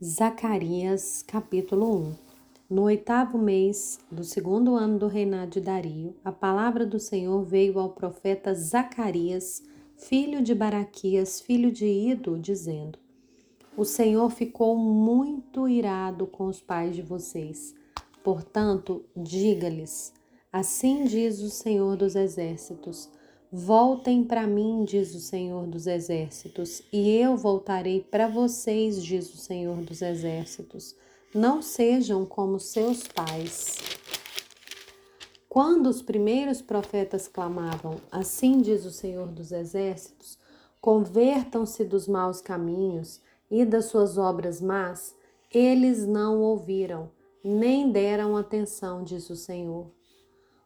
Zacarias, capítulo 1 No oitavo mês do segundo ano do reinado de Dario, a palavra do Senhor veio ao profeta Zacarias, filho de Baraquias, filho de Ido, dizendo: O Senhor ficou muito irado com os pais de vocês. Portanto, diga-lhes: Assim diz o Senhor dos Exércitos: Voltem para mim, diz o Senhor dos Exércitos, e eu voltarei para vocês, diz o Senhor dos Exércitos. Não sejam como seus pais. Quando os primeiros profetas clamavam, assim diz o Senhor dos Exércitos, convertam-se dos maus caminhos e das suas obras más, eles não ouviram, nem deram atenção, diz o Senhor.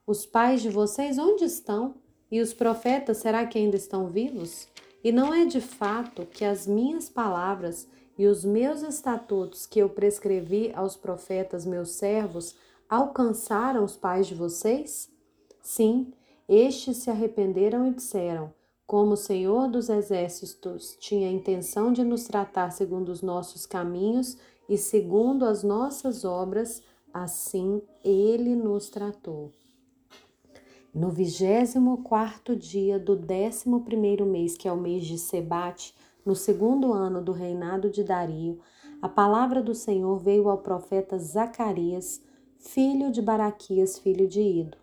Os pais de vocês onde estão? E os profetas, será que ainda estão vivos? E não é de fato que as minhas palavras e os meus estatutos que eu prescrevi aos profetas, meus servos, alcançaram os pais de vocês? Sim, estes se arrependeram e disseram: Como o Senhor dos Exércitos tinha intenção de nos tratar segundo os nossos caminhos e segundo as nossas obras, assim ele nos tratou. No vigésimo quarto dia do décimo primeiro mês, que é o mês de Sebate, no segundo ano do reinado de Dario, a palavra do Senhor veio ao profeta Zacarias, filho de Baraquias, filho de Ido.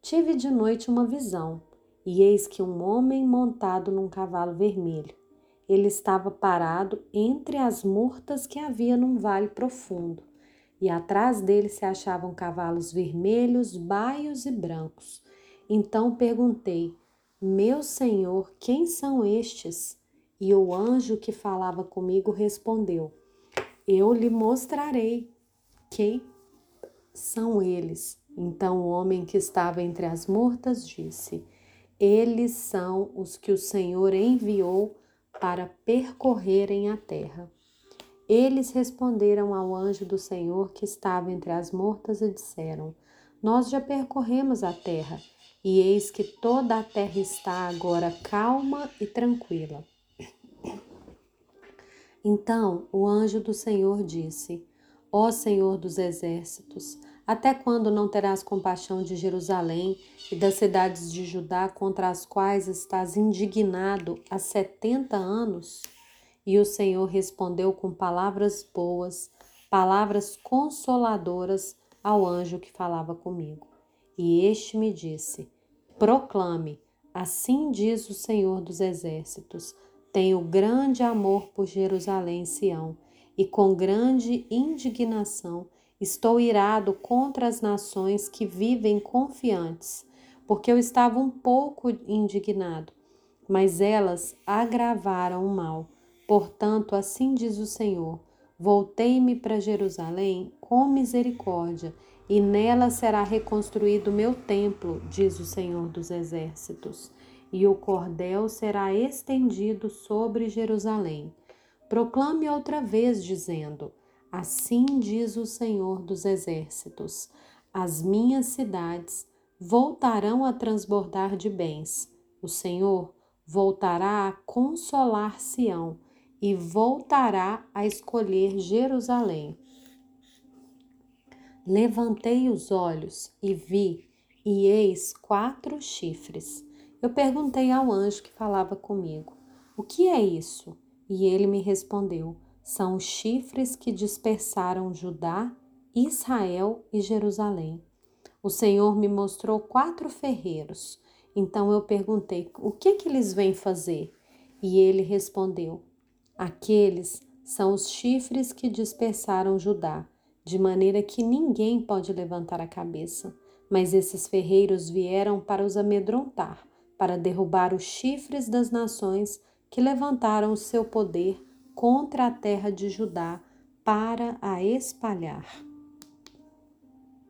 Tive de noite uma visão, e eis que um homem montado num cavalo vermelho. Ele estava parado entre as murtas que havia num vale profundo e atrás dele se achavam cavalos vermelhos, baios e brancos. Então perguntei: Meu senhor, quem são estes? E o anjo que falava comigo respondeu: Eu lhe mostrarei quem são eles. Então o homem que estava entre as murtas disse: Eles são os que o Senhor enviou para percorrerem a terra. Eles responderam ao anjo do Senhor que estava entre as mortas e disseram: Nós já percorremos a terra, e eis que toda a terra está agora calma e tranquila. Então o anjo do Senhor disse: Ó Senhor dos exércitos, até quando não terás compaixão de Jerusalém e das cidades de Judá contra as quais estás indignado há setenta anos? E o Senhor respondeu com palavras boas, palavras consoladoras ao anjo que falava comigo. E este me disse: Proclame, assim diz o Senhor dos Exércitos: Tenho grande amor por Jerusalém Sião, e com grande indignação estou irado contra as nações que vivem confiantes, porque eu estava um pouco indignado, mas elas agravaram o mal Portanto, assim diz o Senhor: Voltei-me para Jerusalém com misericórdia, e nela será reconstruído meu templo, diz o Senhor dos Exércitos, e o cordel será estendido sobre Jerusalém. Proclame outra vez, dizendo: Assim diz o Senhor dos Exércitos: As minhas cidades voltarão a transbordar de bens. O Senhor voltará a consolar Sião e voltará a escolher Jerusalém. Levantei os olhos e vi, e eis quatro chifres. Eu perguntei ao anjo que falava comigo: O que é isso? E ele me respondeu: São os chifres que dispersaram Judá, Israel e Jerusalém. O Senhor me mostrou quatro ferreiros. Então eu perguntei: O que que eles vêm fazer? E ele respondeu: Aqueles são os chifres que dispersaram Judá, de maneira que ninguém pode levantar a cabeça. Mas esses ferreiros vieram para os amedrontar, para derrubar os chifres das nações que levantaram o seu poder contra a terra de Judá para a espalhar.